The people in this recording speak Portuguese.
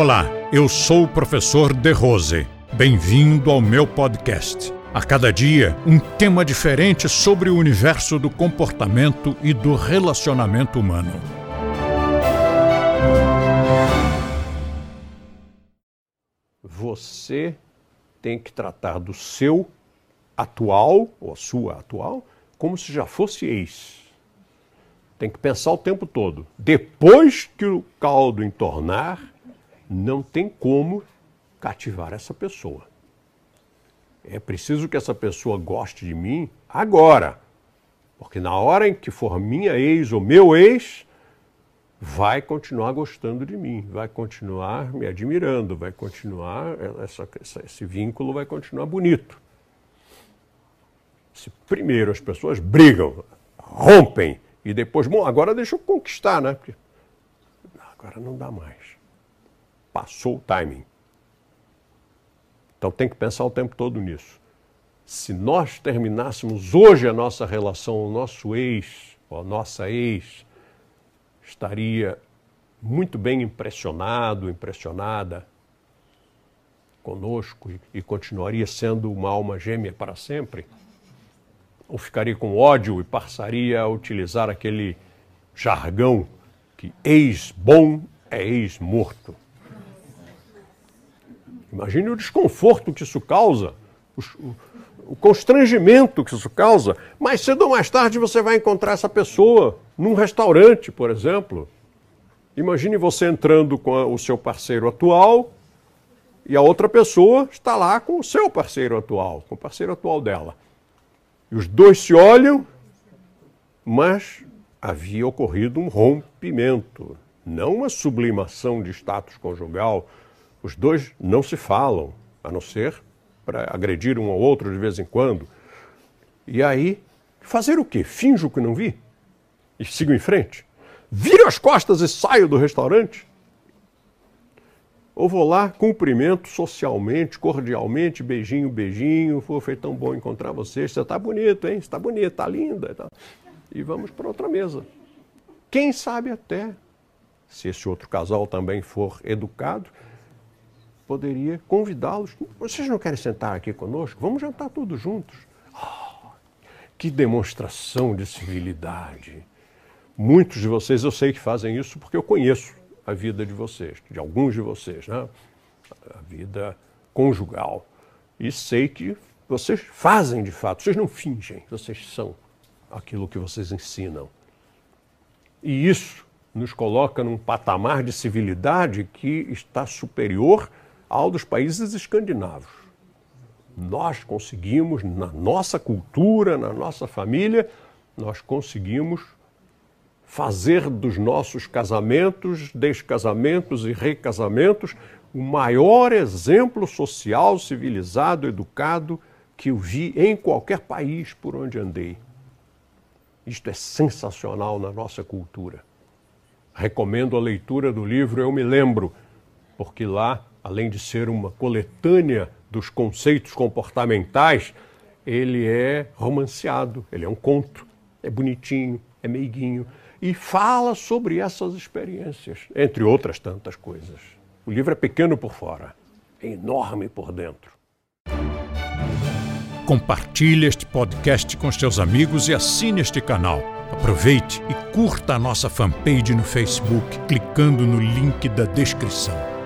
Olá, eu sou o professor De Rose. Bem-vindo ao meu podcast. A cada dia, um tema diferente sobre o universo do comportamento e do relacionamento humano. Você tem que tratar do seu atual, ou a sua atual, como se já fosse ex. Tem que pensar o tempo todo. Depois que o caldo entornar, não tem como cativar essa pessoa. É preciso que essa pessoa goste de mim agora. Porque na hora em que for minha ex ou meu ex, vai continuar gostando de mim, vai continuar me admirando, vai continuar, essa, esse vínculo vai continuar bonito. Se primeiro as pessoas brigam, rompem, e depois, bom, agora deixa eu conquistar, né? Porque agora não dá mais. Passou o timing. Então tem que pensar o tempo todo nisso. Se nós terminássemos hoje a nossa relação, o nosso ex, ou a nossa ex, estaria muito bem impressionado, impressionada conosco e, continuaria sendo uma alma gêmea para sempre? Ou ficaria com ódio e passaria a utilizar aquele jargão que ex-bom é ex-morto? Imagine o desconforto que isso causa, o, o constrangimento que isso causa. Mais cedo ou mais tarde você vai encontrar essa pessoa num restaurante, por exemplo. Imagine você entrando com o seu parceiro atual e a outra pessoa está lá com o seu parceiro atual, com o parceiro atual dela. E os dois se olham, mas havia ocorrido um rompimento, não uma sublimação de status conjugal os dois não se falam, a não ser para agredir um ao outro de vez em quando. E aí, fazer o quê? Finjo que não vi? E sigo em frente? Viro as costas e saio do restaurante? Ou vou lá, cumprimento socialmente, cordialmente, beijinho, beijinho, foi tão bom encontrar você, você está bonito, hein? Você está bonita, está linda. Tá? E vamos para outra mesa. Quem sabe até, se esse outro casal também for educado, poderia convidá-los. Vocês não querem sentar aqui conosco? Vamos jantar todos juntos. Oh, que demonstração de civilidade. Muitos de vocês eu sei que fazem isso porque eu conheço a vida de vocês, de alguns de vocês, né? a vida conjugal. E sei que vocês fazem de fato, vocês não fingem, vocês são aquilo que vocês ensinam. E isso nos coloca num patamar de civilidade que está superior ao dos países escandinavos. Nós conseguimos, na nossa cultura, na nossa família, nós conseguimos fazer dos nossos casamentos, descasamentos e recasamentos o maior exemplo social, civilizado, educado que eu vi em qualquer país por onde andei. Isto é sensacional na nossa cultura. Recomendo a leitura do livro Eu Me Lembro, porque lá além de ser uma coletânea dos conceitos comportamentais, ele é romanceado, ele é um conto, é bonitinho, é meiguinho e fala sobre essas experiências, entre outras tantas coisas. O livro é pequeno por fora, é enorme por dentro. Compartilhe este podcast com seus amigos e assine este canal. Aproveite e curta a nossa fanpage no Facebook, clicando no link da descrição.